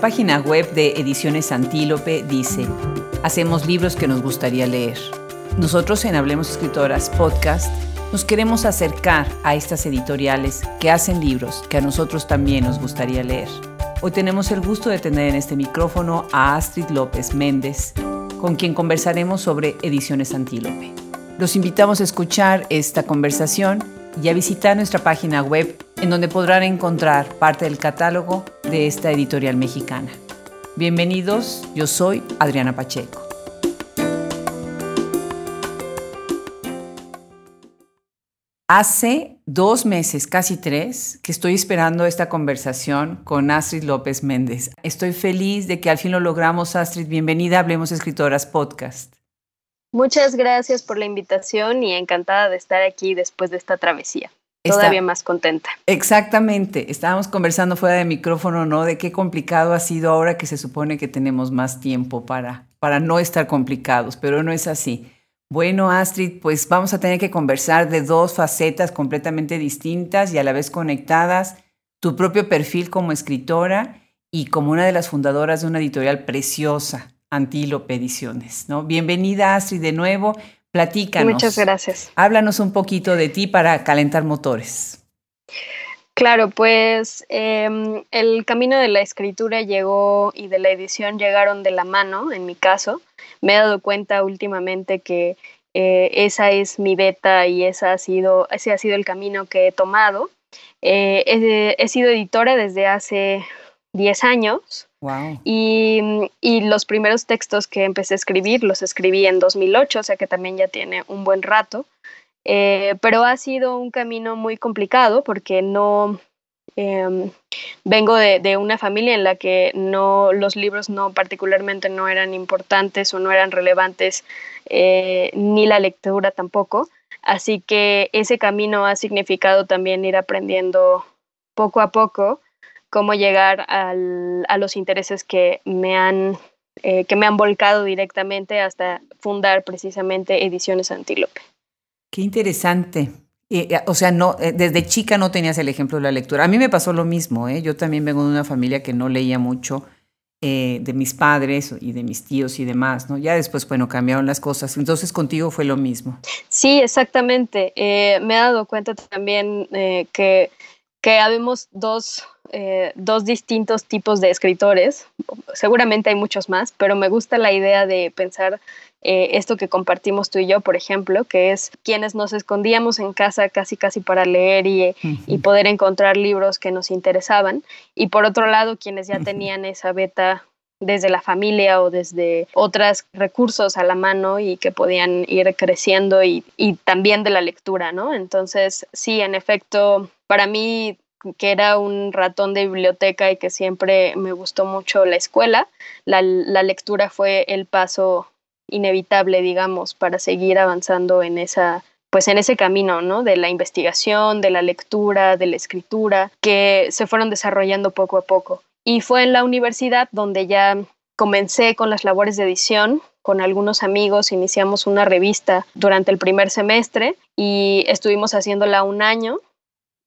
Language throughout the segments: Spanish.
página web de Ediciones Antílope dice, hacemos libros que nos gustaría leer. Nosotros en Hablemos Escritoras Podcast nos queremos acercar a estas editoriales que hacen libros que a nosotros también nos gustaría leer. Hoy tenemos el gusto de tener en este micrófono a Astrid López Méndez, con quien conversaremos sobre Ediciones Antílope. Los invitamos a escuchar esta conversación y a visitar nuestra página web en donde podrán encontrar parte del catálogo de esta editorial mexicana. Bienvenidos, yo soy Adriana Pacheco. Hace dos meses, casi tres, que estoy esperando esta conversación con Astrid López Méndez. Estoy feliz de que al fin lo logramos, Astrid. Bienvenida Hablemos Escritoras Podcast. Muchas gracias por la invitación y encantada de estar aquí después de esta travesía. Todavía más contenta. Exactamente. Estábamos conversando fuera de micrófono, ¿no? De qué complicado ha sido ahora que se supone que tenemos más tiempo para, para no estar complicados, pero no es así. Bueno, Astrid, pues vamos a tener que conversar de dos facetas completamente distintas y a la vez conectadas. Tu propio perfil como escritora y como una de las fundadoras de una editorial preciosa, Antílope Ediciones. ¿no? Bienvenida, Astrid, de nuevo. Platícanos. Muchas gracias. Háblanos un poquito de ti para calentar motores. Claro, pues em, el camino de la escritura llegó y de la edición llegaron de la mano, en mi caso me he dado cuenta últimamente que eh, esa es mi beta y esa ha sido, ese ha sido el camino que he tomado. Eh, he, sido editora desde hace 10 años y, los primeros textos que empecé a escribir los escribí en 2008, o sea que también ya tiene un buen rato. Eh, pero ha sido un camino muy complicado porque no, Em, vengo de, una familia en la que no, los libros no particularmente no eran importantes o no eran relevantes, eh, ni la lectura tampoco. Así que ese camino ha significado también ir aprendiendo poco a poco cómo llegar a los intereses que me han eh, que me han volcado directamente hasta fundar precisamente Ediciones Antílope. Qué interesante. Eh, o sea, no, eh, desde chica no tenías el ejemplo de la lectura. A mí me pasó lo mismo, ¿eh? Yo también vengo de una familia que no leía mucho, eh, de mis padres y de mis tíos y demás, ¿no? Ya después, bueno, cambiaron las cosas. Entonces, contigo fue lo mismo. Sí, exactamente. me he dado cuenta también que, que habemos dos, dos distintos tipos de escritores. Seguramente hay muchos más, pero me gusta la idea de pensar eh, esto que compartimos tú y yo, por ejemplo, que es quienes nos escondíamos en casa casi casi para leer y, y poder encontrar libros que nos interesaban, y por otro lado, quienes ya tenían esa beta desde la familia o desde otros recursos a la mano y que podían ir creciendo y, también de la lectura, ¿no? Entonces, sí, en efecto, para mí que era un ratón de biblioteca y que siempre me gustó mucho la escuela, la, la lectura fue el paso inevitable, digamos, para seguir avanzando en esa pues en ese camino, ¿no? De la investigación, de la lectura, de la escritura, que se fueron desarrollando poco a poco. Y fue en la universidad donde ya comencé con las labores de edición, con algunos amigos, iniciamos una revista durante el primer semestre y estuvimos haciéndola un año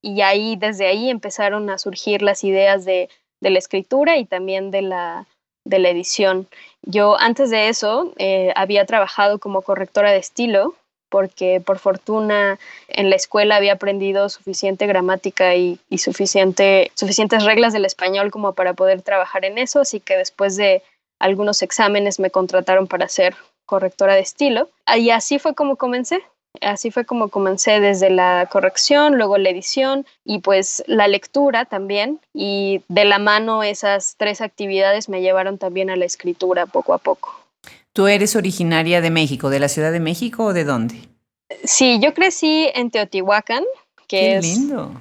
y ahí, desde ahí empezaron a surgir las ideas de, la escritura y también de la, de la edición. Yo antes de eso eh, había trabajado como correctora de estilo porque por fortuna en la escuela había aprendido suficiente gramática y, suficiente, suficientes reglas del español como para poder trabajar en eso, así que después de algunos exámenes me contrataron para ser correctora de estilo. Y así fue como comencé. Así fue como comencé desde la corrección, luego la edición y pues la lectura también. Y de la mano esas tres actividades me llevaron también a la escritura poco a poco. ¿Tú eres originaria de México, de la Ciudad de México o de dónde? Sí, yo crecí en Teotihuacán, que es lindo.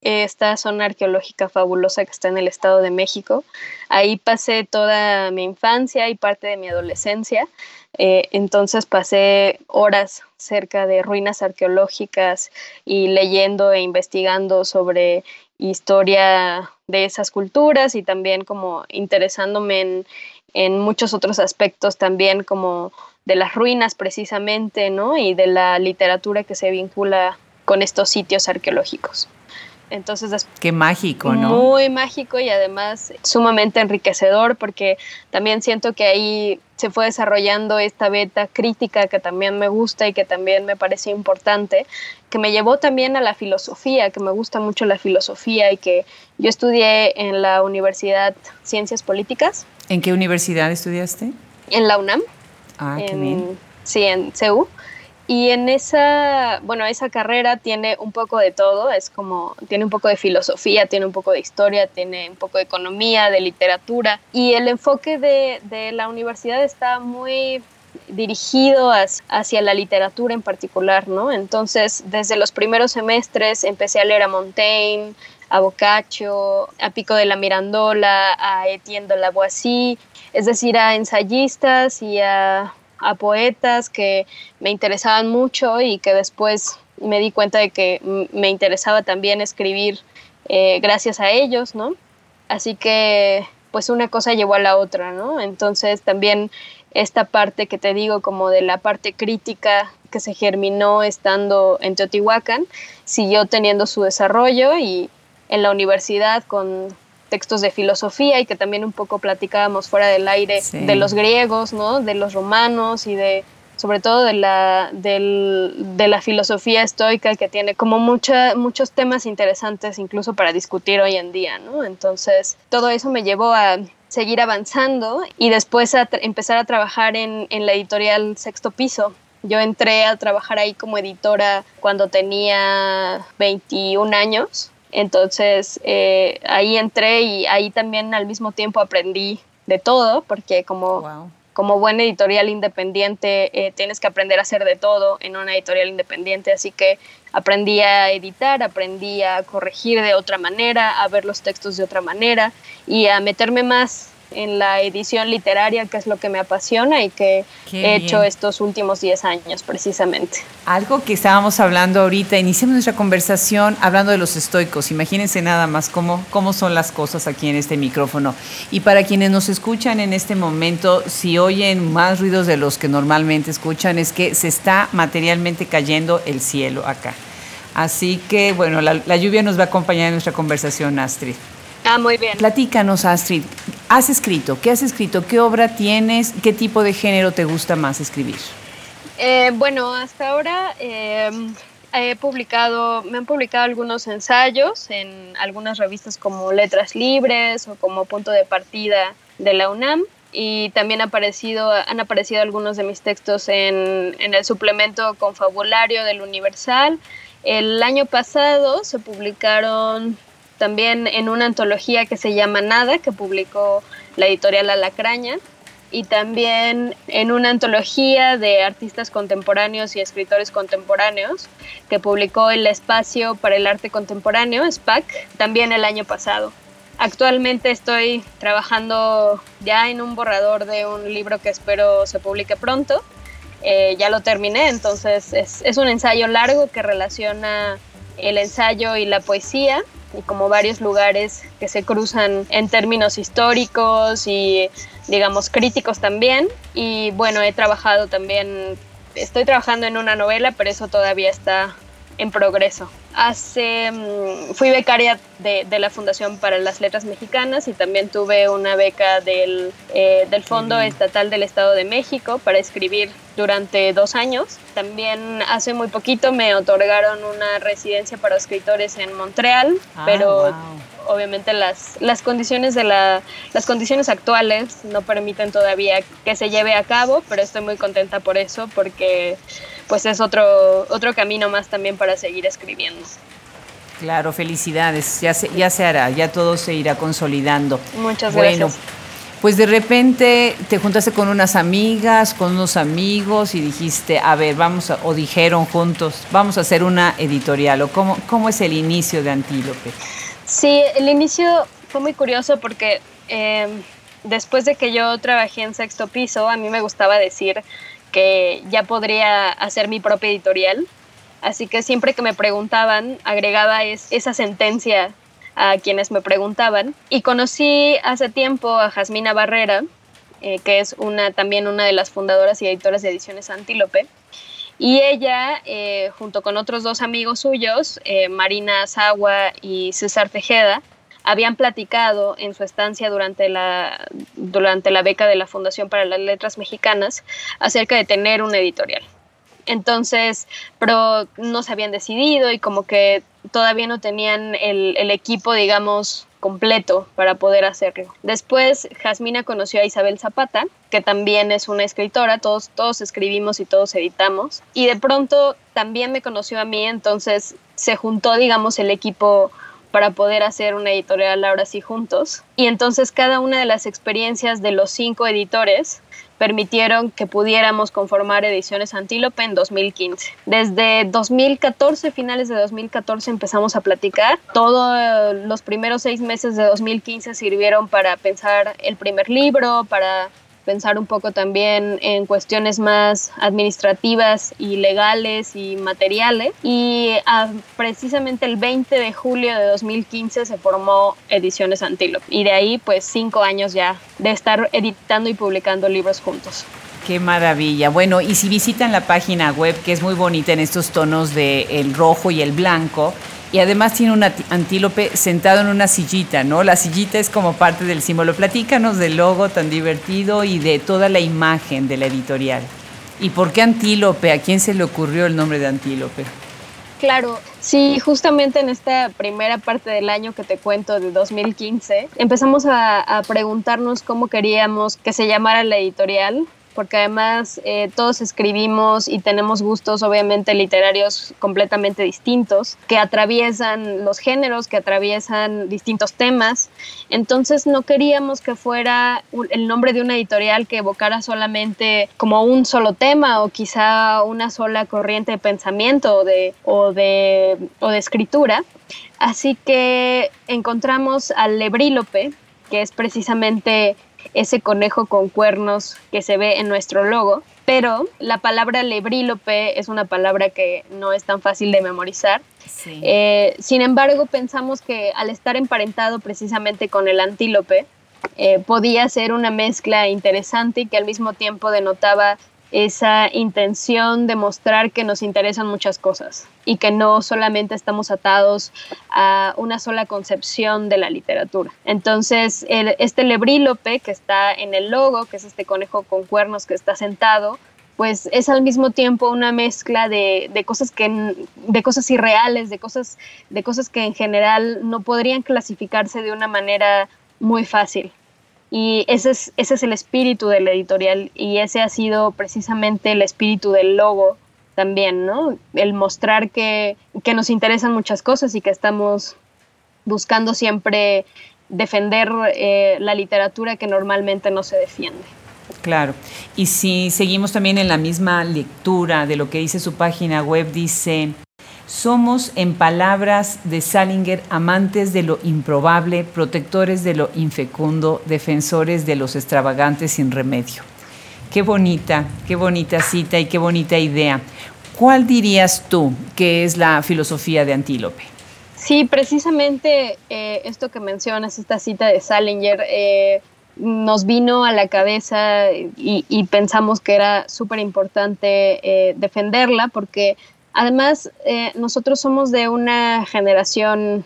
esta zona arqueológica fabulosa que está en el Estado de México. Ahí pasé toda mi infancia y parte de mi adolescencia. Eh, entonces pasé horas cerca de ruinas arqueológicas y leyendo e investigando sobre historia de esas culturas y también como interesándome en, en muchos otros aspectos también como de las ruinas precisamente, ¿no? Y de la literatura que se vincula con estos sitios arqueológicos. Entonces, qué mágico, ¿no? Muy mágico y además sumamente enriquecedor porque también siento que ahí se fue desarrollando esta beta crítica que también me gusta y que también me parece importante, que me llevó también a la filosofía, que me gusta mucho la filosofía y que yo estudié en la Universidad Ciencias Políticas. ¿En qué universidad estudiaste? En la UNAM. Ah, qué bien. Sí, en CEU. Y en esa, bueno, esa carrera tiene un poco de todo, es como, tiene un poco de filosofía, tiene un poco de historia, tiene un poco de economía, de literatura. Y el enfoque de, de la universidad está muy dirigido hacia la literatura en particular, ¿no? Entonces, desde los primeros semestres empecé a leer a Montaigne, a Boccaccio, a Pico de la Mirandola, a Etienne de Lavoisier, es decir, a ensayistas y a a poetas que me interesaban mucho y que después me di cuenta de que me interesaba también escribir eh, gracias a ellos, ¿no? Así que pues una cosa llevó a la otra, ¿no? Entonces también esta parte que te digo como de la parte crítica que se germinó estando en Teotihuacán, siguió teniendo su desarrollo y en la universidad con textos de filosofía y que también un poco platicábamos fuera del aire de los griegos, ¿no? De los romanos y de sobre todo de la, de la filosofía estoica que tiene como mucha, muchos temas interesantes incluso para discutir hoy en día, ¿no? Entonces, todo eso me llevó a seguir avanzando y después a empezar a trabajar en, en la editorial Sexto Piso, yo entré a trabajar ahí como editora cuando tenía 21 años entonces eh, ahí entré y ahí también al mismo tiempo aprendí de todo, porque como, como buen editorial independiente eh, tienes que aprender a hacer de todo en una editorial independiente, así que aprendí a editar, aprendí a corregir de otra manera, a ver los textos de otra manera y a meterme más en la edición literaria, que es lo que me apasiona y que he hecho estos últimos 10 años precisamente. Algo que estábamos hablando ahorita, iniciamos nuestra conversación hablando de los estoicos. Imagínense nada más cómo, cómo son las cosas aquí en este micrófono. Y para quienes nos escuchan en este momento, si oyen más ruidos de los que normalmente escuchan, es que se está materialmente cayendo el cielo acá. Así que, bueno, la, la lluvia nos va a acompañar en nuestra conversación, Astrid. Ah, muy bien. Platícanos, Astrid. ¿Has escrito? ¿Qué has escrito? ¿Qué obra tienes? ¿Qué tipo de género te gusta más escribir? Eh, bueno, hasta ahora em, he publicado, me han publicado algunos ensayos en algunas revistas como Letras Libres o como Punto de Partida de la UNAM y también ha aparecido, han aparecido algunos de mis textos en, en el suplemento confabulario del Universal. El año pasado se publicaron también en una antología que se llama Nada, que publicó la editorial Alacraña, y también en una antología de artistas contemporáneos y escritores contemporáneos que publicó el Espacio para el Arte Contemporáneo, SPAC, también el año pasado. Actualmente estoy trabajando ya en un borrador de un libro que espero se publique pronto. Eh, ya lo terminé, entonces es, es un ensayo largo que relaciona el ensayo y la poesía y como varios lugares que se cruzan en términos históricos y digamos críticos también. Y bueno, he trabajado también, estoy trabajando en una novela, pero eso todavía está en progreso. Hace, mm, fui becaria de, de, la Fundación para las Letras Mexicanas y también tuve una beca del, eh, del Fondo Estatal del Estado de México para escribir durante dos años. También hace muy poquito me otorgaron una residencia para escritores en Montreal, ah, pero obviamente las, las condiciones de la, las condiciones actuales no permiten todavía que se lleve a cabo, pero estoy muy contenta por eso porque pues es otro, otro camino más también para seguir escribiendo. Claro, felicidades, ya se, ya se hará, ya todo se irá consolidando. Muchas bueno, gracias. Pues de repente te juntaste con unas amigas, con unos amigos y dijiste, a ver, vamos a, o dijeron juntos, vamos a hacer una editorial, o cómo, cómo es el inicio de Antílope. Sí, el inicio fue muy curioso porque eh, después de que yo trabajé en sexto piso, a mí me gustaba decir que ya podría hacer mi propia editorial. Así que siempre que me preguntaban, agregaba esa sentencia a quienes me preguntaban. Y conocí hace tiempo a Jasmina Barrera, eh, que es una, también una de las fundadoras y editoras de Ediciones Antílope. Y ella, junto con otros dos amigos suyos, Marina Azagua y César Tejeda, habían platicado en su estancia durante la, durante la beca de la Fundación para las Letras Mexicanas acerca de tener un editorial. Entonces, pero no se habían decidido y como que todavía no tenían el, el equipo, digamos, completo para poder hacerlo. Después, Jasmina conoció a Isabel Zapata, que también es una escritora, todos, todos escribimos y todos editamos, y de pronto también me conoció a mí, entonces se juntó, digamos, el equipo para poder hacer una editorial ahora sí juntos. Y entonces cada una de las experiencias de los cinco editores permitieron que pudiéramos conformar Ediciones Antílope en 2015. Desde 2014, finales de 2014, empezamos a platicar. Todos los primeros seis meses de 2015 sirvieron para pensar el primer libro, para pensar un poco también en cuestiones más administrativas y legales y materiales. Y ah, precisamente el 20 de julio de 2015 se formó Ediciones Antílope. Y de ahí pues cinco años ya de estar editando y publicando libros juntos. Qué maravilla. Bueno, y si visitan la página web, que es muy bonita en estos tonos de el rojo y el blanco, y además tiene un antílope sentado en una sillita, ¿no? La sillita es como parte del símbolo. Platícanos del logo tan divertido y de toda la imagen de la editorial. ¿Y por qué antílope? ¿A quién se le ocurrió el nombre de antílope? Claro, sí, justamente en esta primera parte del año que te cuento de 2015, empezamos a, a preguntarnos cómo queríamos que se llamara la editorial porque además eh, todos escribimos y tenemos gustos obviamente literarios completamente distintos, que atraviesan los géneros, que atraviesan distintos temas. Entonces no queríamos que fuera el nombre de una editorial que evocara solamente como un solo tema o quizá una sola corriente de pensamiento o de, o de, o de escritura. Así que encontramos al Lebrílope, que es precisamente ese conejo con cuernos que se ve en nuestro logo, pero la palabra lebrílope es una palabra que no es tan fácil de memorizar. Eh, sin embargo, pensamos que al estar emparentado precisamente con el antílope, eh, podía ser una mezcla interesante y que al mismo tiempo denotaba esa intención de mostrar que nos interesan muchas cosas y que no solamente estamos atados a una sola concepción de la literatura. Entonces, este lebrílope que está en el logo, que es este conejo con cuernos que está sentado, pues es al mismo tiempo una mezcla de, cosas que de cosas irreales, de cosas, de cosas que en general no podrían clasificarse de una manera muy fácil. Y ese es, ese es el espíritu de la editorial y ese ha sido precisamente el espíritu del logo también, ¿no? El mostrar que, que nos interesan muchas cosas y que estamos buscando siempre defender eh, la literatura que normalmente no se defiende. Claro. Y si seguimos también en la misma lectura de lo que dice su página web, dice, somos, en palabras de Salinger, amantes de lo improbable, protectores de lo infecundo, defensores de los extravagantes sin remedio. Qué bonita, qué bonita cita y qué bonita idea. ¿Cuál dirías tú que es la filosofía de Antílope? Sí, precisamente eh, esto que mencionas, esta cita de Salinger, eh, nos vino a la cabeza y, pensamos que era súper importante eh, defenderla porque Además, eh, nosotros somos de una generación,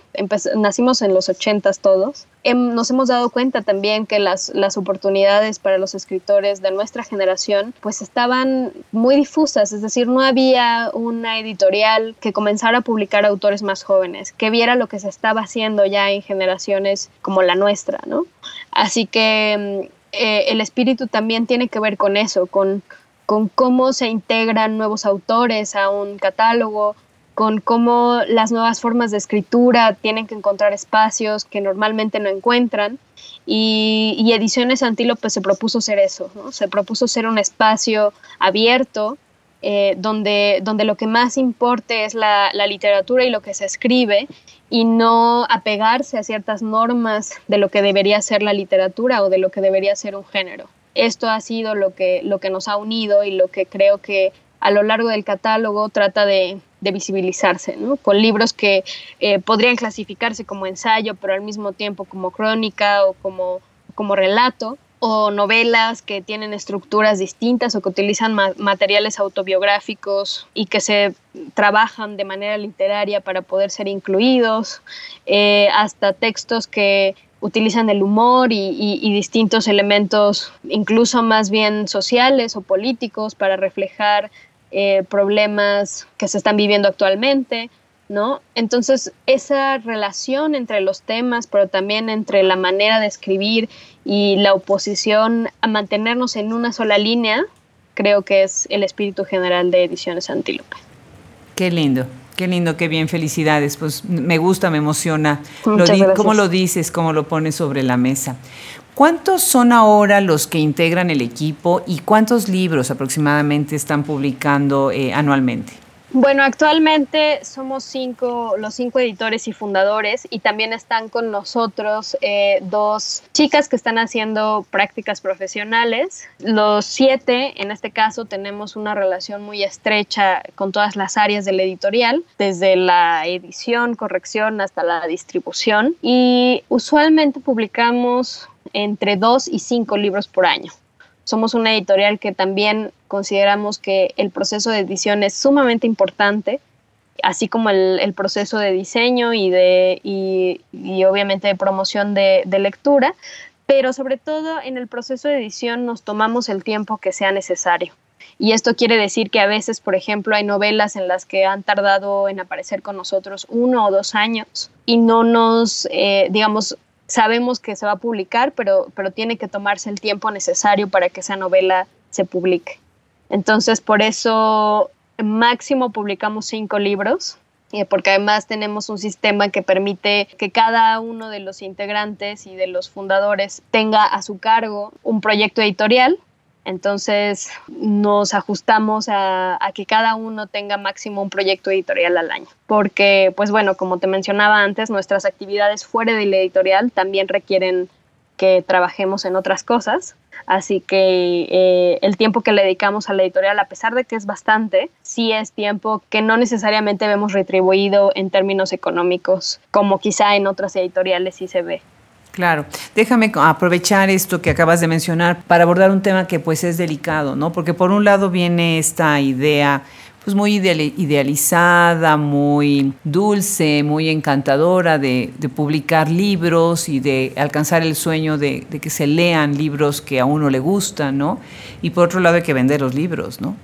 nacimos en los ochentas todos. nos hemos dado cuenta también que las, las oportunidades para los escritores de nuestra generación pues estaban muy difusas, es decir, no había una editorial que comenzara a publicar autores más jóvenes, que viera lo que se estaba haciendo ya en generaciones como la nuestra, ¿no? Así que mm, eh, el espíritu también tiene que ver con eso, con con cómo se integran nuevos autores a un catálogo, con cómo las nuevas formas de escritura tienen que encontrar espacios que normalmente no encuentran. Y, Ediciones Antílope se propuso ser eso, se propuso ser un espacio abierto eh, donde, donde lo que más importe es la, literatura y lo que se escribe y no apegarse a ciertas normas de lo que debería ser la literatura o de lo que debería ser un género esto ha sido lo que, lo que nos ha unido y lo que creo que a lo largo del catálogo trata de, visibilizarse, con libros que eh, podrían clasificarse como ensayo, pero al mismo tiempo como crónica o como, como relato, o novelas que tienen estructuras distintas o que utilizan materiales autobiográficos y que se trabajan de manera literaria para poder ser incluidos, eh, hasta textos que utilizan el humor y, distintos elementos, incluso más bien sociales o políticos, para reflejar eh, problemas que se están viviendo actualmente. ¿no? Entonces, esa relación entre los temas, pero también entre la manera de escribir y la oposición a mantenernos en una sola línea, creo que es el espíritu general de Ediciones Antílope. Qué lindo, qué lindo, qué bien, felicidades. Pues me gusta, me emociona. Lo ¿Cómo lo dices, cómo lo pones sobre la mesa? ¿Cuántos son ahora los que integran el equipo y cuántos libros aproximadamente están publicando eh, anualmente? Bueno, actualmente somos cinco, los cinco editores y fundadores y también están con nosotros eh, dos chicas que están haciendo prácticas profesionales. Los siete, en este caso, tenemos una relación muy estrecha con todas las áreas del editorial, desde la edición, corrección hasta la distribución y usualmente publicamos entre dos y cinco libros por año. Somos una editorial que también consideramos que el proceso de edición es sumamente importante, así como el, proceso de diseño y, de, y, obviamente de promoción de, lectura, pero sobre todo en el proceso de edición nos tomamos el tiempo que sea necesario. Y esto quiere decir que a veces, por ejemplo, hay novelas en las que han tardado en aparecer con nosotros uno o dos años y no nos, eh, digamos, sabemos que se va a publicar, pero, pero tiene que tomarse el tiempo necesario para que esa novela se publique. Entonces, por eso máximo publicamos cinco libros, eh, porque además tenemos un sistema que permite que cada uno de los integrantes y de los fundadores tenga a su cargo un proyecto editorial entonces nos ajustamos a, que cada uno tenga máximo un proyecto editorial al año. Porque, pues bueno, como te mencionaba antes, nuestras actividades fuera del editorial también requieren que trabajemos en otras cosas. Así que eh, el tiempo que le dedicamos a la editorial, a pesar de que es bastante, sí es tiempo que no necesariamente vemos retribuido en términos económicos, como quizá en otras editoriales sí se ve. Claro, déjame aprovechar esto que acabas de mencionar para abordar un tema que pues es delicado, ¿no? Porque por un lado viene esta idea pues muy idealizada, muy dulce, muy encantadora de, publicar libros y de alcanzar el sueño de, de, que se lean libros que a uno le gustan, ¿no? Y por otro lado hay que vender los libros, ¿no?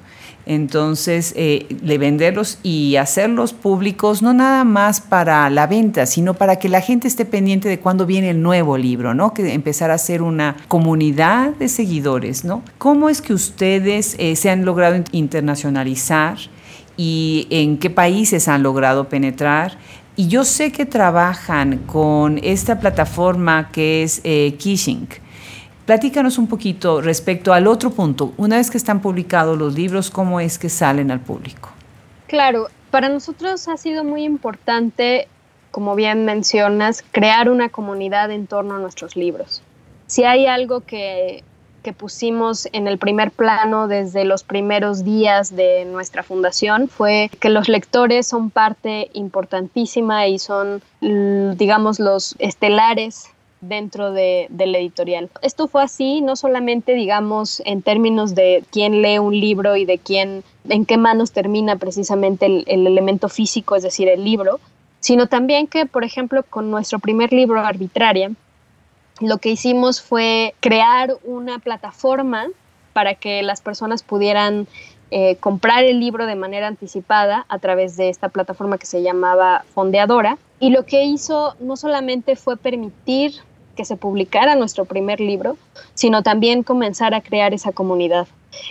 Entonces, eh, de venderlos y hacerlos públicos, no nada más para la venta, sino para que la gente esté pendiente de cuándo viene el nuevo libro, ¿no? Que empezar a ser una comunidad de seguidores, ¿no? ¿Cómo es que ustedes eh, se han logrado internacionalizar y en qué países han logrado penetrar? Y yo sé que trabajan con esta plataforma que es eh, Platícanos un poquito respecto al otro punto. Una vez que están publicados los libros, ¿cómo es que salen al público? Claro, para nosotros ha sido muy importante, como bien mencionas, crear una comunidad en torno a nuestros libros. Si hay algo que, que pusimos en el primer plano desde los primeros días de nuestra fundación fue que los lectores son parte importantísima y son, digamos, los estelares dentro de, del editorial. Esto fue así, no solamente, digamos, en términos de quién lee un libro y de quién, en qué manos termina precisamente el, el elemento físico, es decir, el libro, sino también que, por ejemplo, con nuestro primer libro, Arbitraria, lo que hicimos fue crear una plataforma para que las personas pudieran eh, comprar el libro de manera anticipada a través de esta plataforma que se llamaba Fondeadora. Y lo que hizo no solamente fue permitir que se publicara nuestro primer libro, sino también comenzar a crear esa comunidad.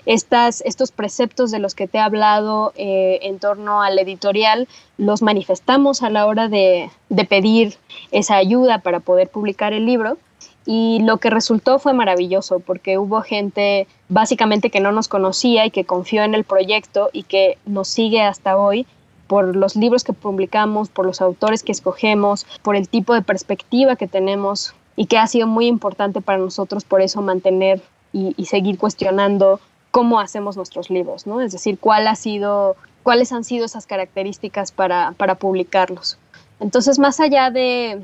Estas, estos preceptos de los que te he hablado eh, en torno al editorial los manifestamos a la hora de, de pedir esa ayuda para poder publicar el libro y lo que resultó fue maravilloso porque hubo gente básicamente que no nos conocía y que confió en el proyecto y que nos sigue hasta hoy por los libros que publicamos, por los autores que escogemos, por el tipo de perspectiva que tenemos y que ha sido muy importante para nosotros por eso mantener y, seguir cuestionando cómo hacemos nuestros libros, ¿no? Es decir, cuál ha sido, cuáles han sido esas características para, para publicarlos. Entonces, más allá de,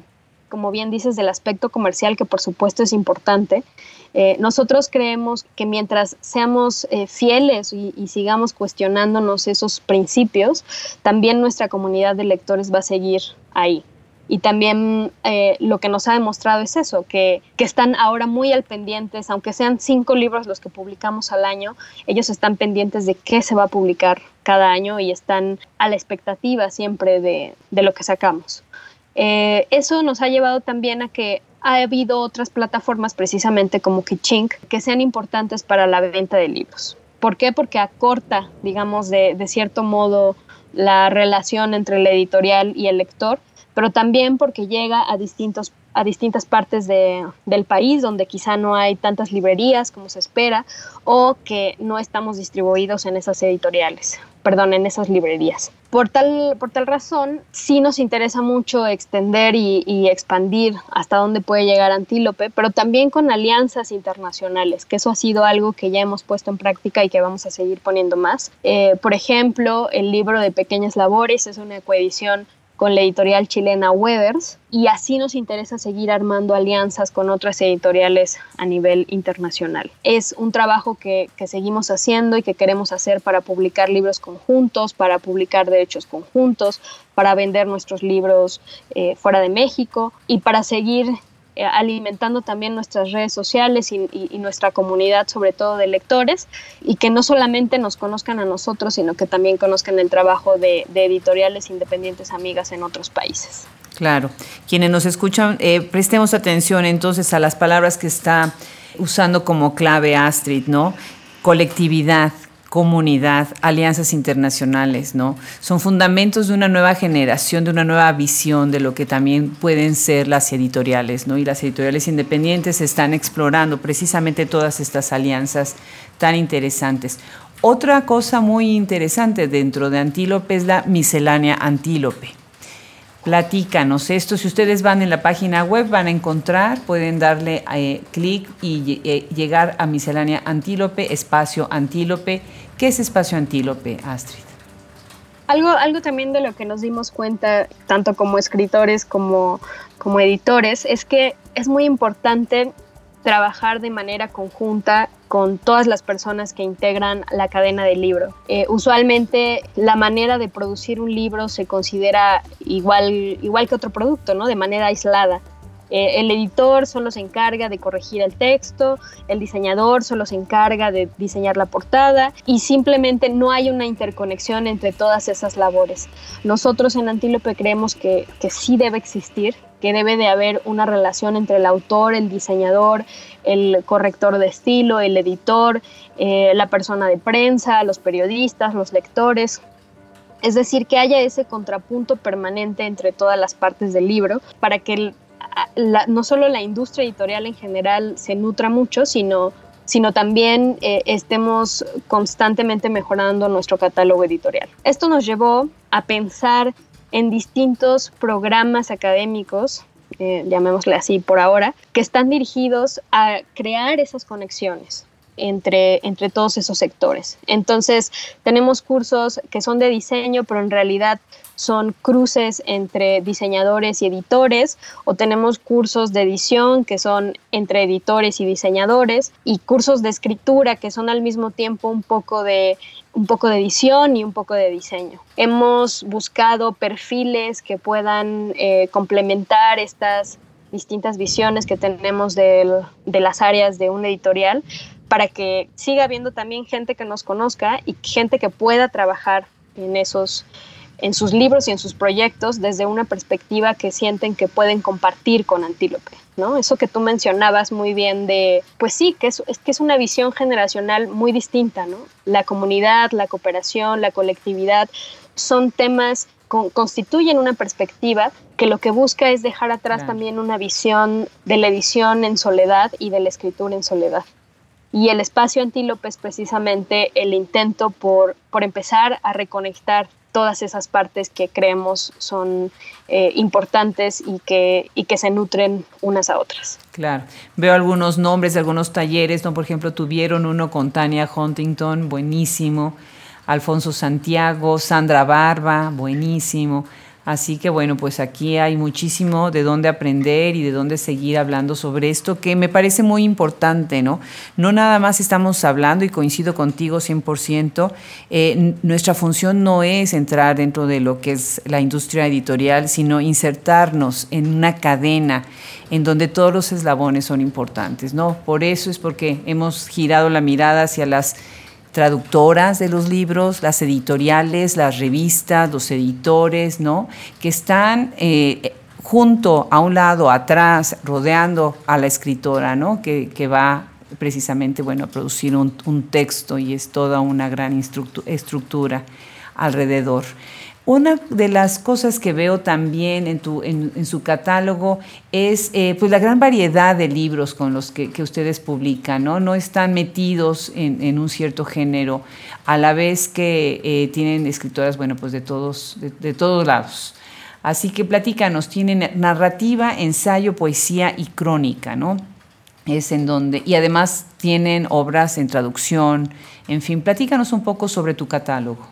como bien dices, del aspecto comercial, que por supuesto es importante, eh, nosotros creemos que mientras seamos eh, fieles y, sigamos cuestionándonos esos principios, también nuestra comunidad de lectores va a seguir ahí. Y también eh, lo que nos ha demostrado es eso, que, que, están ahora muy al pendientes, aunque sean cinco libros los que publicamos al año, ellos están pendientes de qué se va a publicar cada año y están a la expectativa siempre de, de lo que sacamos. Eh, eso nos ha llevado también a que ha habido otras plataformas, precisamente como Kichink, que sean importantes para la venta de libros. ¿Por qué? Porque acorta, digamos, de, de cierto modo la relación entre el editorial y el lector pero también porque llega a, distintos, a distintas partes del país donde quizá no hay tantas librerías como se espera o que no estamos distribuidos en esas editoriales, perdón, en esas librerías. Por tal, por tal razón, sí nos interesa mucho extender y, y, expandir hasta dónde puede llegar Antílope, pero también con alianzas internacionales, que eso ha sido algo que ya hemos puesto en práctica y que vamos a seguir poniendo más. Eh, por ejemplo, el libro de Pequeñas Labores es una coedición con la editorial chilena Weathers y así nos interesa seguir armando alianzas con otras editoriales a nivel internacional. Es un trabajo que, seguimos haciendo y que queremos hacer para publicar libros conjuntos, para publicar derechos conjuntos, para vender nuestros libros eh, fuera de México y para seguir alimentando también nuestras redes sociales y, nuestra comunidad, sobre todo de lectores, y que no solamente nos conozcan a nosotros, sino que también conozcan el trabajo de, editoriales independientes amigas en otros países. Claro, quienes nos escuchan, eh, prestemos atención entonces a las palabras que está usando como clave Astrid, ¿no? Colectividad, comunidad, alianzas internacionales, ¿no? Son fundamentos de una nueva generación, de una nueva visión de lo que también pueden ser las editoriales, ¿no? Y las editoriales independientes están explorando precisamente todas estas alianzas tan interesantes. Otra cosa muy interesante dentro de Antílope es la miscelánea Antílope. Platícanos esto. Si ustedes van en la página web, van a encontrar, pueden darle eh, clic y eh, llegar a Miscelánea Antílope, Espacio Antílope. ¿Qué es Espacio Antílope, Astrid? Algo, algo también de lo que nos dimos cuenta, tanto como escritores como, como editores, es que es muy importante trabajar de manera conjunta con todas las personas que integran la cadena del libro. Eh, usualmente la manera de producir un libro se considera igual, igual que otro producto, ¿no? de manera aislada. Eh, el editor solo se encarga de corregir el texto, el diseñador solo se encarga de diseñar la portada y simplemente no hay una interconexión entre todas esas labores. Nosotros en Antílope creemos que, que sí debe existir, que debe de haber una relación entre el autor, el diseñador, el corrector de estilo, el editor, eh, la persona de prensa, los periodistas, los lectores. Es decir, que haya ese contrapunto permanente entre todas las partes del libro para que no solo la industria editorial en general se nutra mucho, sino, sino también eh, estemos constantemente mejorando nuestro catálogo editorial. Esto nos llevó a pensar en distintos programas académicos, eh, llamémosle así por ahora, que están dirigidos a crear esas conexiones entre, entre todos esos sectores. Entonces, tenemos cursos que son de diseño, pero en realidad son cruces entre diseñadores y editores, o tenemos cursos de edición que son entre editores y diseñadores, y cursos de escritura que son al mismo tiempo un poco de un poco de edición y un poco de diseño. Hemos buscado perfiles que puedan eh, complementar estas distintas visiones que tenemos de las áreas de un editorial para que siga habiendo también gente que nos conozca y gente que pueda trabajar en esos en sus libros y en sus proyectos desde una perspectiva que sienten que pueden compartir con Antílope, ¿no? Eso que tú mencionabas muy bien de, pues sí, que es, que es una visión generacional muy distinta, ¿no? La comunidad, la cooperación, la colectividad son temas constituyen una perspectiva que lo que busca es dejar atrás también una visión de la edición en soledad y de la escritura en soledad. Y el espacio antílope es precisamente el intento por, por empezar a reconectar todas esas partes que creemos son eh, importantes y que, y que se nutren unas a otras. Claro. Veo algunos nombres de algunos talleres, ¿no? Por ejemplo, tuvieron uno con Tania Huntington, buenísimo. Alfonso Santiago, Sandra Barba, buenísimo. Así que bueno, pues aquí hay muchísimo de dónde aprender y de dónde seguir hablando sobre esto, que me parece muy importante, ¿no? No nada más estamos hablando, y coincido contigo 100%, eh, nuestra función no es entrar dentro de lo que es la industria editorial, sino insertarnos en una cadena en donde todos los eslabones son importantes, ¿no? Por eso es porque hemos girado la mirada hacia las traductoras de los libros, las editoriales, las revistas, los editores, ¿no? Que están eh, junto, a un lado, atrás, rodeando a la escritora, ¿no? Que, va precisamente, bueno, a producir un, texto y es toda una gran estructura alrededor. Una de las cosas que veo también en, tu, en, su catálogo es eh, pues la gran variedad de libros con los que, ustedes publican, ¿no? No están metidos en, un cierto género, a la vez que eh, tienen escritoras, bueno, pues de todos, de, todos lados. Así que platícanos, tienen narrativa, ensayo, poesía y crónica, ¿no? Es en donde, y además tienen obras en traducción, en fin, platícanos un poco sobre tu catálogo.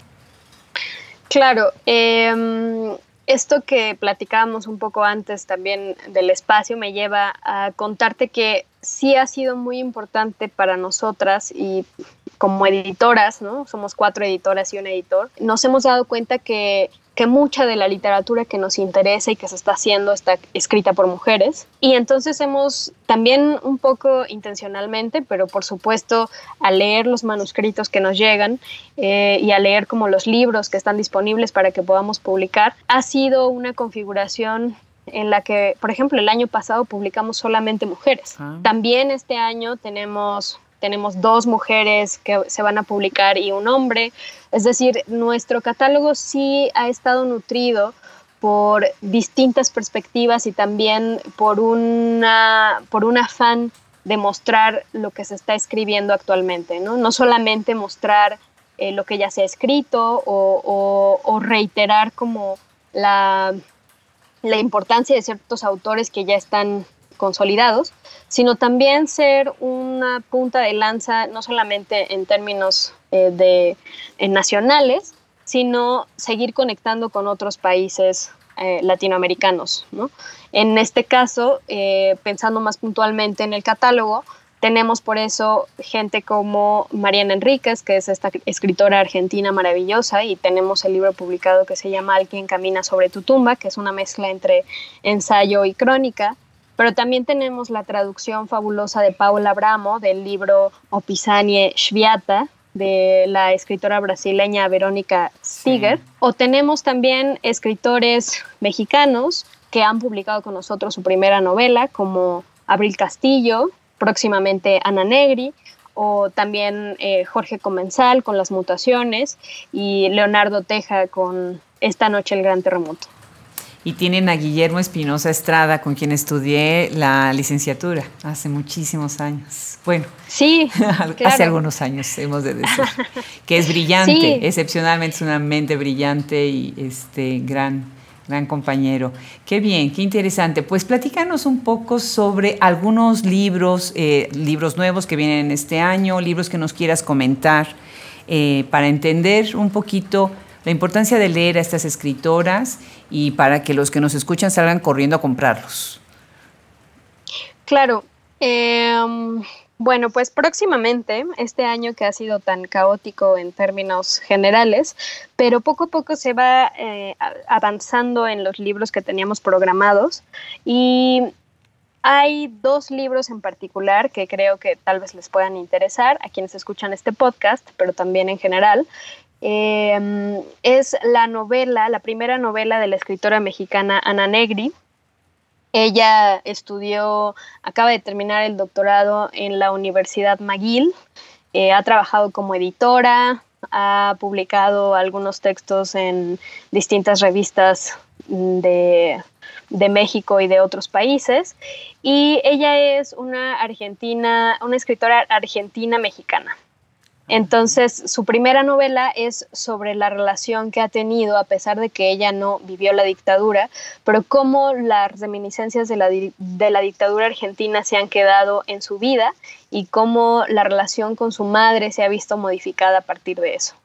Claro, em, esto que platicábamos un poco antes también del espacio me lleva a contarte que sí ha sido muy importante para nosotras y como editoras, ¿no? Somos cuatro editoras y un editor. Nos hemos dado cuenta que que mucha de la literatura que nos interesa y que se está haciendo está escrita por mujeres. Y entonces hemos también un poco intencionalmente, pero por supuesto al leer los manuscritos que nos llegan eh, y a leer como los libros que están disponibles para que podamos publicar, ha sido una configuración en la que, por ejemplo, el año pasado publicamos solamente mujeres. Ah. También este año tenemos tenemos dos mujeres que se van a publicar y un hombre. Es decir, nuestro catálogo sí ha estado nutrido por distintas perspectivas y también por, una, por un afán de mostrar lo que se está escribiendo actualmente, no, no solamente mostrar eh, lo que ya se ha escrito o, o reiterar como la, la importancia de ciertos autores que ya están consolidados, sino también ser una punta de lanza, no solamente en términos eh, de, nacionales, sino seguir conectando con otros países eh, latinoamericanos. En este caso, eh, pensando más puntualmente en el catálogo, tenemos por eso gente como Mariana Enríquez, que es esta escritora argentina maravillosa, y tenemos el libro publicado que se llama Alguien camina sobre tu tumba, que es una mezcla entre ensayo y crónica. Pero también tenemos la traducción fabulosa de Paula Abramo del libro Opisanie Shviata, de la escritora brasileña Verónica Stiger. O tenemos también escritores mexicanos que han publicado con nosotros su primera novela, como Abril Castillo, próximamente Ana Negri, o también eh, Jorge Comensal con Las Mutaciones y Leonardo Teja con Esta Noche el Gran Terremoto y tienen a Guillermo Espinosa Estrada, con quien estudié la licenciatura hace muchísimos años. Bueno, sí, hace algunos años, hemos de decir, que es brillante, excepcionalmente es una mente brillante y este gran, gran compañero. Qué bien, qué interesante. Pues platícanos un poco sobre algunos libros, eh, libros nuevos que vienen este año, libros que nos quieras comentar, eh, para entender un poquito la importancia de leer a estas escritoras y para que los que nos escuchan salgan corriendo a comprarlos. Claro. Em, bueno, pues próximamente, este año que ha sido tan caótico en términos generales, pero poco a poco se va eh, avanzando en los libros que teníamos programados y hay dos libros en particular que creo que tal vez les puedan interesar a quienes escuchan este podcast, pero también en general. Em, es la novela, la primera novela de la escritora mexicana Ana Negri. Ella estudió, acaba de terminar el doctorado en la Universidad McGill, eh, ha trabajado como editora, ha publicado algunos textos en distintas revistas de, de, México y de otros países. Y ella es una argentina, una escritora argentina mexicana. Entonces, su primera novela es sobre la relación que ha tenido, a pesar de que ella no vivió la dictadura, pero cómo las reminiscencias de la, de la dictadura argentina se han quedado en su vida y cómo la relación con su madre se ha visto modificada a partir de eso.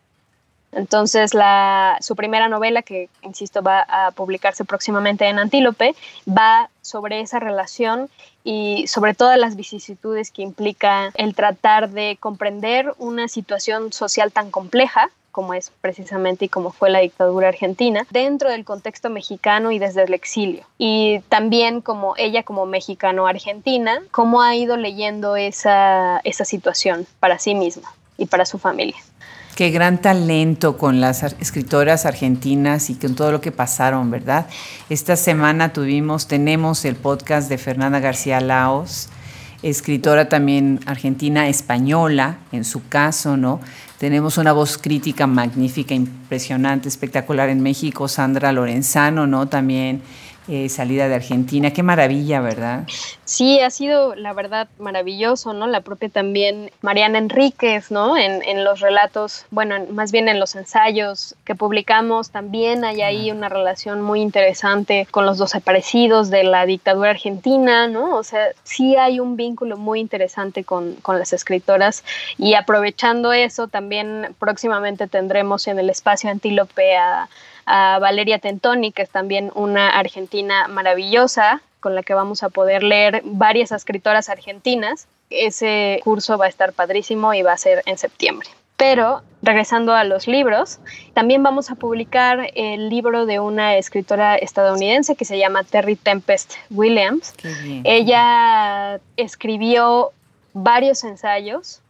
Entonces, la, su primera novela, que insisto va a publicarse próximamente en Antílope, va sobre esa relación y sobre todas las vicisitudes que implica el tratar de comprender una situación social tan compleja como es precisamente y como fue la dictadura argentina, dentro del contexto mexicano y desde el exilio. Y también como ella como mexicano-argentina, cómo ha ido leyendo esa, esa situación para sí misma y para su familia. Qué gran talento con las escritoras argentinas y con todo lo que pasaron, ¿verdad? Esta semana tuvimos, tenemos el podcast de Fernanda García Laos, escritora también argentina española, en su caso, ¿no? Tenemos una voz crítica magnífica, impresionante, espectacular en México, Sandra Lorenzano, ¿no? También eh, salida de Argentina. Qué maravilla, ¿verdad? Sí, ha sido la verdad maravilloso, ¿no? La propia también Mariana Enríquez, ¿no? En, en los relatos, bueno, más bien en los ensayos que publicamos, también hay ahí una relación muy interesante con los dos aparecidos de la dictadura argentina, ¿no? O sea, sí hay un vínculo muy interesante con, con las escritoras y aprovechando eso, también próximamente tendremos en el espacio Antílope a a Valeria Tentoni, que es también una argentina maravillosa, con la que vamos a poder leer varias escritoras argentinas. Ese curso va a estar padrísimo y va a ser en septiembre. Pero regresando a los libros, también vamos a publicar el libro de una escritora estadounidense que se llama Terry Tempest Williams. Ella escribió varios ensayos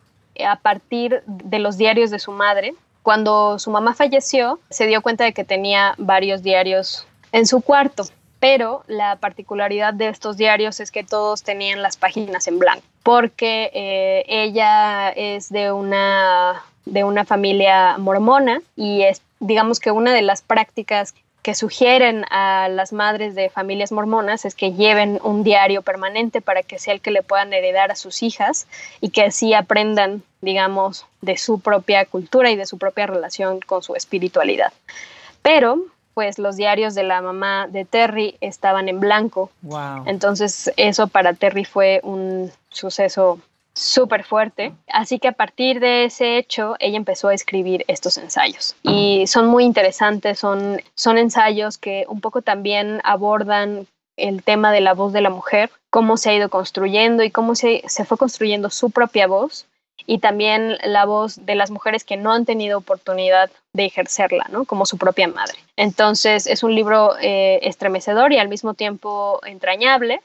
a partir de los diarios de su madre cuando su mamá falleció, se dio cuenta de que tenía varios diarios en su cuarto, pero la particularidad de estos diarios es que todos tenían las páginas en blanco, porque eh, ella es de una, de una familia mormona y es, digamos que una de las prácticas que sugieren a las madres de familias mormonas es que lleven un diario permanente para que sea el que le puedan heredar a sus hijas y que así aprendan, digamos, de su propia cultura y de su propia relación con su espiritualidad. Pero, pues los diarios de la mamá de Terry estaban en blanco. Entonces, eso para Terry fue un suceso súper fuerte. Así que a partir de ese hecho, ella empezó a escribir estos ensayos. Y son muy interesantes, son, son ensayos que un poco también abordan el tema de la voz de la mujer, cómo se ha ido construyendo y cómo se, se fue construyendo su propia voz y también la voz de las mujeres que no han tenido oportunidad de ejercerla, ¿no? Como su propia madre. Entonces es un libro eh, estremecedor y al mismo tiempo entrañable,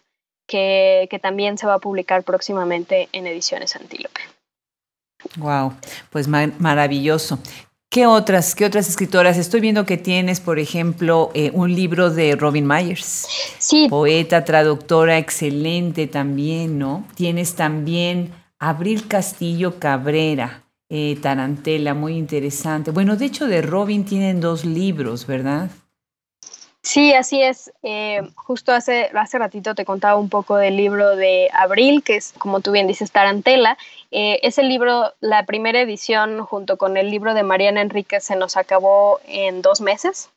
que, también se va a publicar próximamente en Ediciones Antílope. Wow, pues maravilloso. ¿Qué otras, ¿Qué otras escritoras? Estoy viendo que tienes, por ejemplo, eh, un libro de Robin Myers. Sí. Poeta, traductora, excelente también, ¿no? Tienes también Abril Castillo Cabrera, eh, Tarantela, muy interesante. Bueno, de hecho, de Robin tienen dos libros, ¿verdad? Sí, así es. Eh, justo hace, hace ratito te contaba un poco del libro de Abril, que es, como tú bien dices, Tarantela. Eh, ese libro, la primera edición, junto con el libro de Mariana Enríquez, se nos acabó en dos meses.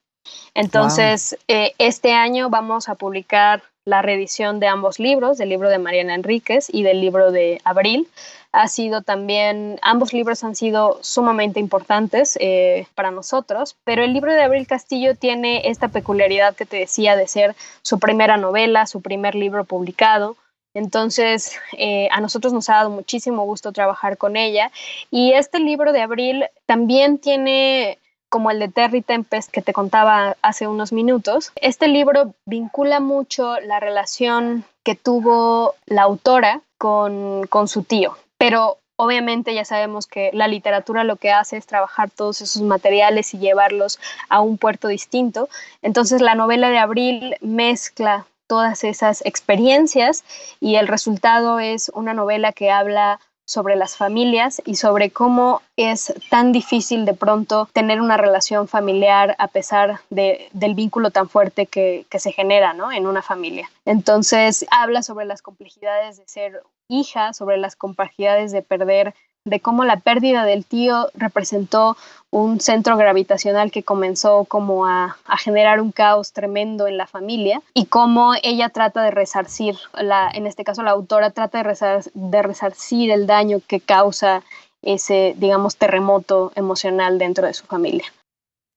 Entonces, eh, este año vamos a publicar la reedición de ambos libros, del libro de Mariana Enríquez y del libro de Abril ha sido también, ambos libros han sido sumamente importantes eh, para nosotros, pero el libro de Abril Castillo tiene esta peculiaridad que te decía de ser su primera novela, su primer libro publicado. Entonces, eh, a nosotros nos ha dado muchísimo gusto trabajar con ella. Y este libro de Abril también tiene como el de Terry Tempest que te contaba hace unos minutos, este libro vincula mucho la relación que tuvo la autora con, con su tío pero obviamente ya sabemos que la literatura lo que hace es trabajar todos esos materiales y llevarlos a un puerto distinto. Entonces la novela de Abril mezcla todas esas experiencias y el resultado es una novela que habla sobre las familias y sobre cómo es tan difícil de pronto tener una relación familiar a pesar de, del vínculo tan fuerte que, que se genera ¿no? en una familia. Entonces habla sobre las complejidades de ser hija, sobre las complejidades de perder de cómo la pérdida del tío representó un centro gravitacional que comenzó como a, generar un caos tremendo en la familia y cómo ella trata de resarcir, la, en este caso la autora trata de, de resarcir el daño que causa ese, digamos, terremoto emocional dentro de su familia.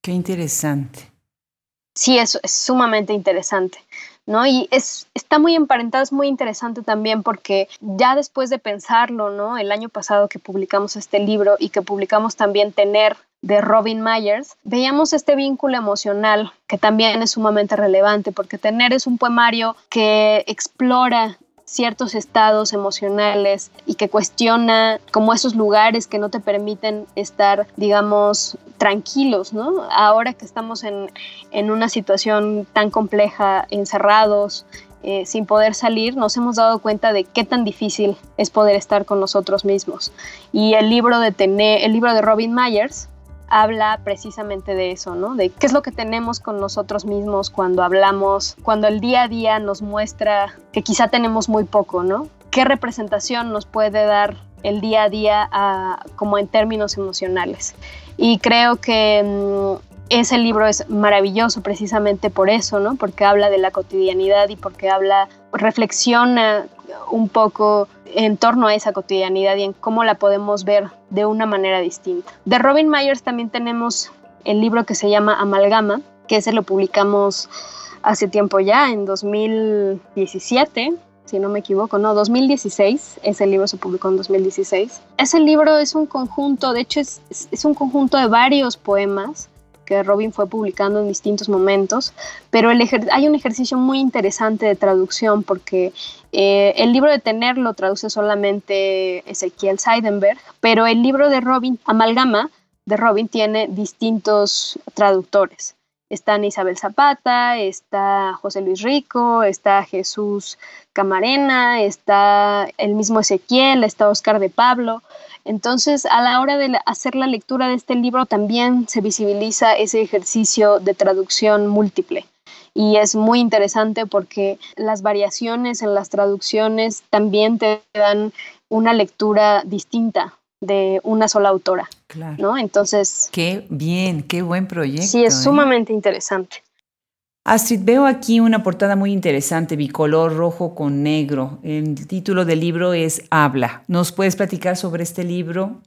Qué interesante. Sí, es, es sumamente interesante. ¿No? Y es, está muy emparentado, es muy interesante también porque ya después de pensarlo, ¿no? El año pasado que publicamos este libro y que publicamos también Tener de Robin Myers, veíamos este vínculo emocional que también es sumamente relevante porque Tener es un poemario que explora ciertos estados emocionales y que cuestiona como esos lugares que no te permiten estar, digamos, tranquilos, ¿no? Ahora que estamos en, una situación tan compleja, encerrados, eh, sin poder salir, nos hemos dado cuenta de qué tan difícil es poder estar con nosotros mismos. Y el libro de, el libro de Robin Myers habla precisamente de eso, ¿no? De qué es lo que tenemos con nosotros mismos cuando hablamos, cuando el día a día nos muestra que quizá tenemos muy poco, ¿no? ¿Qué representación nos puede dar el día a día como en términos emocionales? Y creo que mm, ese libro es maravilloso precisamente por eso, ¿no? Porque habla de la cotidianidad y porque habla, reflexiona un poco en torno a esa cotidianidad y en cómo la podemos ver de una manera distinta. De Robin Myers también tenemos el libro que se llama Amalgama, que ese lo publicamos hace tiempo ya, en 2017, si no me equivoco, no, 2016, ese libro se publicó en 2016. Ese libro es un conjunto, de hecho es, es un conjunto de varios poemas que Robin fue publicando en distintos momentos, pero hay un ejercicio muy interesante de traducción porque eh, el libro de Tener lo traduce solamente Ezequiel Seidenberg, pero el libro de Robin, Amalgama, de Robin, tiene distintos traductores. Está Isabel Zapata, está José Luis Rico, está Jesús Camarena, está el mismo Ezequiel, está Oscar de Pablo. Entonces, a la hora de hacer la lectura de este libro también se visibiliza ese ejercicio de traducción múltiple. Y es muy interesante porque las variaciones en las traducciones también te dan una lectura distinta de una sola autora. Claro. ¿no? Entonces. Qué bien, qué buen proyecto. Sí, es ¿eh? sumamente interesante. Astrid, veo aquí una portada muy interesante, bicolor rojo con negro. El título del libro es Habla. ¿Nos puedes platicar sobre este libro?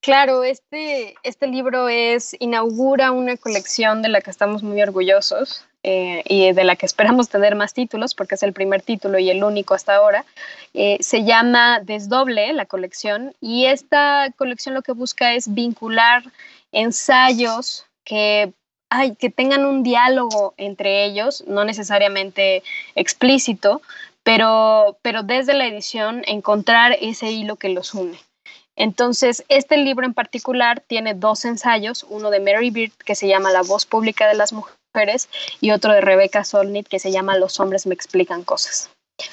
Claro, este, este libro es, inaugura una colección de la que estamos muy orgullosos eh, y de la que esperamos tener más títulos, porque es el primer título y el único hasta ahora. Eh, se llama Desdoble, la colección, y esta colección lo que busca es vincular ensayos que que tengan un diálogo entre ellos, no necesariamente explícito, pero, pero desde la edición encontrar ese hilo que los une. Entonces, este libro en particular tiene dos ensayos, uno de Mary Beard que se llama La voz pública de las mujeres y otro de Rebecca Solnit que se llama Los hombres me explican cosas.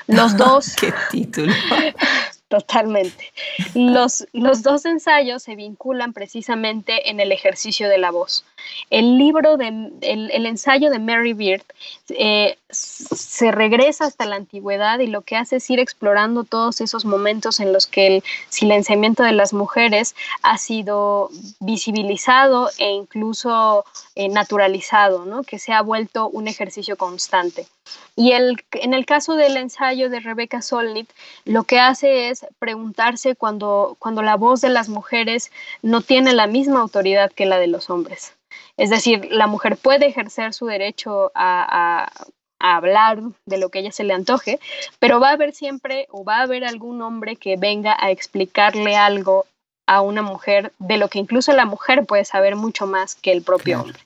Los dos... ¡Qué título! Totalmente. Los, los dos ensayos se vinculan precisamente en el ejercicio de la voz. El libro, de, el, ensayo de Mary Beard eh, se regresa hasta la antigüedad y lo que hace es ir explorando todos esos momentos en los que el silenciamiento de las mujeres ha sido visibilizado e incluso eh, naturalizado, ¿no? que se ha vuelto un ejercicio constante. Y el, en el caso del ensayo de Rebecca Solnit, lo que hace es preguntarse cuando, cuando la voz de las mujeres no tiene la misma autoridad que la de los hombres. Es decir, la mujer puede ejercer su derecho a, a hablar de lo que ella se le antoje, pero va a haber siempre o va a haber algún hombre que venga a explicarle algo a una mujer de lo que incluso la mujer puede saber mucho más que el propio hombre.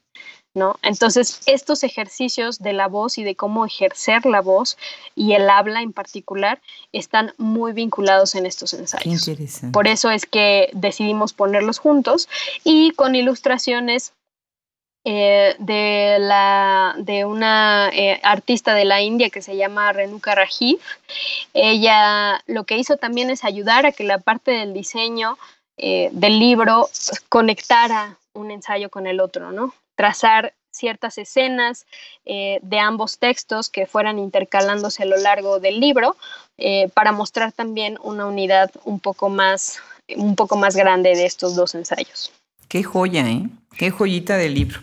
¿no? Entonces, estos ejercicios de la voz y de cómo ejercer la voz y el habla en particular están muy vinculados en estos ensayos. Por eso es que decidimos ponerlos juntos y con ilustraciones eh, de, la, de una eh, artista de la India que se llama Renuka Rajiv. Ella lo que hizo también es ayudar a que la parte del diseño eh, del libro conectara un ensayo con el otro, ¿no? trazar ciertas escenas de ambos textos que fueran intercalándose a lo largo del libro para mostrar también una unidad un poco más un poco más grande de estos dos ensayos. Qué joya, ¿eh? Qué joyita de libro.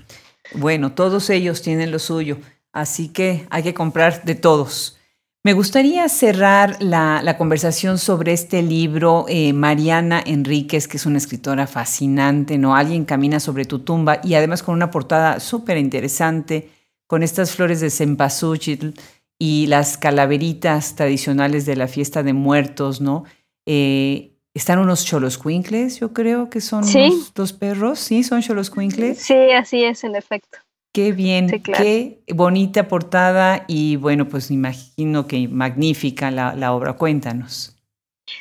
Bueno, todos ellos tienen lo suyo, así que hay que comprar de todos. Me gustaría cerrar la, conversación sobre este libro, eh, Mariana Enríquez, que es una escritora fascinante, ¿no? Alguien camina sobre tu tumba y además con una portada súper interesante, con estas flores de cempasúchil y las calaveritas tradicionales de la fiesta de muertos, ¿no? Eh, están unos choloscuincles, yo creo que son dos perros, ¿sí? ¿Son choloscuincles? Sí, así es, en efecto. Qué bien, qué bonita portada y bueno, pues imagino que magnífica la, obra. Cuéntanos.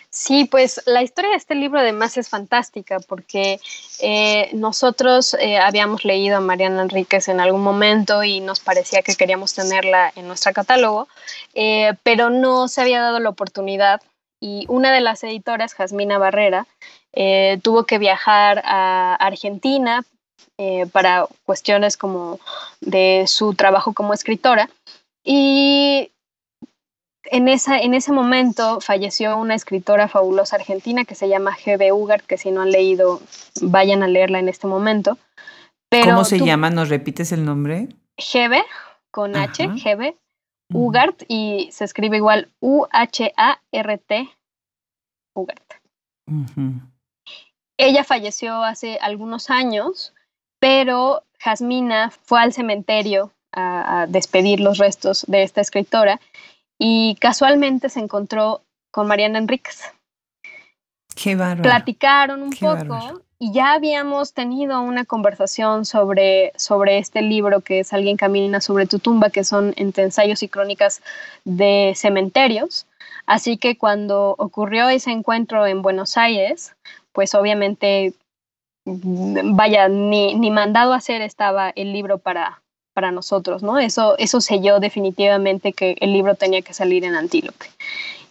Sí, pues la historia de este libro además es fantástica porque eh, nosotros eh, habíamos leído a Mariana Enríquez en algún momento y nos parecía que queríamos tenerla en nuestro catálogo, eh, pero no se había dado la oportunidad y una de las editoras, Jasmina Barrera, tuvo que viajar a Argentina eh, para cuestiones como de su trabajo como escritora. Y en, esa, en ese momento falleció una escritora fabulosa argentina que se llama G.B. Ugart, que si no han leído, vayan a leerla en este momento. ¿Cómo se llama? ¿Nos repites el nombre? G.B. con H, G.B. Ugart, y se escribe igual U-H-A-R-T, Ugart. Ella falleció hace algunos años pero Jasmina fue al cementerio a, despedir los restos de esta escritora y casualmente se encontró con Mariana Enríquez. Qué bárbaro. Platicaron un poco y ya habíamos tenido una conversación sobre, sobre este libro que es Alguien camina sobre tu tumba, que son entre ensayos y crónicas de cementerios. Así que cuando ocurrió ese encuentro en Buenos Aires, pues obviamente vaya, ni, ni mandado a hacer estaba el libro para, para nosotros, ¿no? Eso, eso selló definitivamente que el libro tenía que salir en Antílope.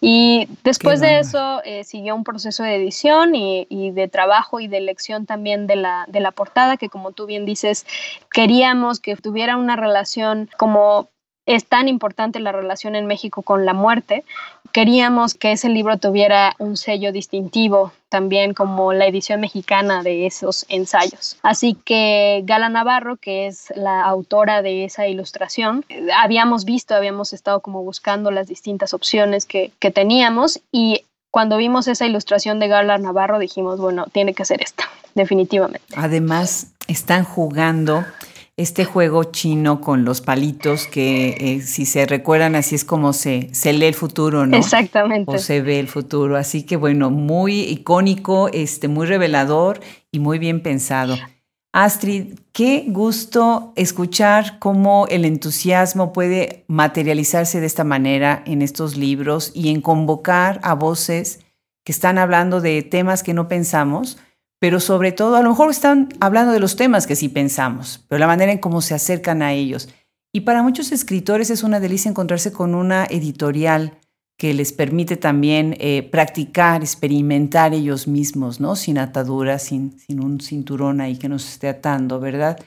Y después de eso eh, siguió un proceso de edición y, y, de trabajo y de elección también de la, de la portada, que como tú bien dices, queríamos que tuviera una relación como es tan importante la relación en México con la muerte, queríamos que ese libro tuviera un sello distintivo también como la edición mexicana de esos ensayos. Así que Gala Navarro, que es la autora de esa ilustración, habíamos visto, habíamos estado como buscando las distintas opciones que, que teníamos y cuando vimos esa ilustración de Gala Navarro dijimos, bueno, tiene que ser esta, definitivamente. Además, están jugando este juego chino con los palitos que eh, si se recuerdan así es como se, se lee el futuro, ¿no? Exactamente. O se ve el futuro. Así que bueno, muy icónico, este, muy revelador y muy bien pensado. Astrid, qué gusto escuchar cómo el entusiasmo puede materializarse de esta manera en estos libros y en convocar a voces que están hablando de temas que no pensamos, pero sobre todo, a lo mejor están hablando de los temas que sí pensamos, pero la manera en cómo se acercan a ellos. Y para muchos escritores es una delicia encontrarse con una editorial que les permite también eh, practicar, experimentar ellos mismos, ¿no? Sin ataduras, sin, sin un cinturón ahí que nos esté atando, ¿verdad?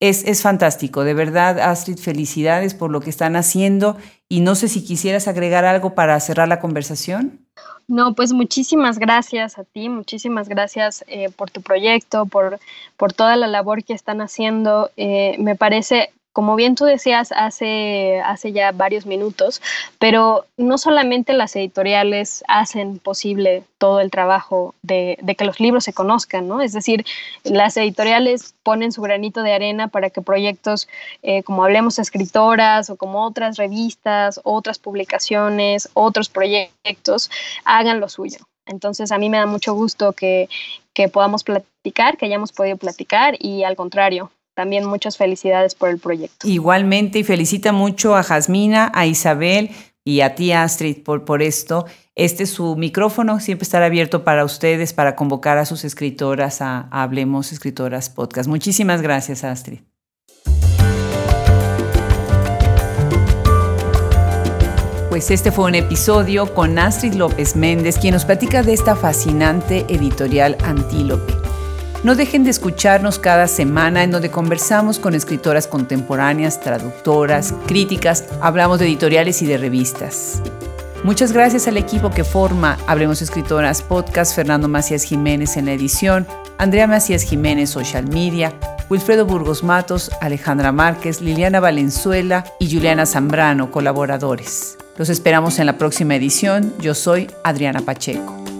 Es, es fantástico, de verdad, Astrid, felicidades por lo que están haciendo y no sé si quisieras agregar algo para cerrar la conversación. No, pues muchísimas gracias a ti, muchísimas gracias eh, por tu proyecto, por, por toda la labor que están haciendo. Eh, me parece como bien tú decías hace, hace ya varios minutos, pero no solamente las editoriales hacen posible todo el trabajo de, que los libros se conozcan, ¿no? Es decir, las editoriales ponen su granito de arena para que proyectos eh, como Hablemos Escritoras o como otras revistas, otras publicaciones, otros proyectos hagan lo suyo. Entonces a mí me da mucho gusto que, que podamos platicar, que hayamos podido platicar y al contrario, también muchas felicidades por el proyecto. Igualmente, y felicita mucho a Jasmina, a Isabel y a ti, Astrid, por, por esto. Este es su micrófono, siempre estará abierto para ustedes, para convocar a sus escritoras a, a Hablemos Escritoras Podcast. Muchísimas gracias, Astrid. Pues este fue un episodio con Astrid López Méndez, quien nos platica de esta fascinante editorial Antílope. No dejen de escucharnos cada semana en donde conversamos con escritoras contemporáneas, traductoras, críticas, hablamos de editoriales y de revistas. Muchas gracias al equipo que forma Hablemos Escritoras Podcast, Fernando Macías Jiménez en la edición, Andrea Macías Jiménez Social Media, Wilfredo Burgos Matos, Alejandra Márquez, Liliana Valenzuela y Juliana Zambrano, colaboradores. Los esperamos en la próxima edición. Yo soy Adriana Pacheco.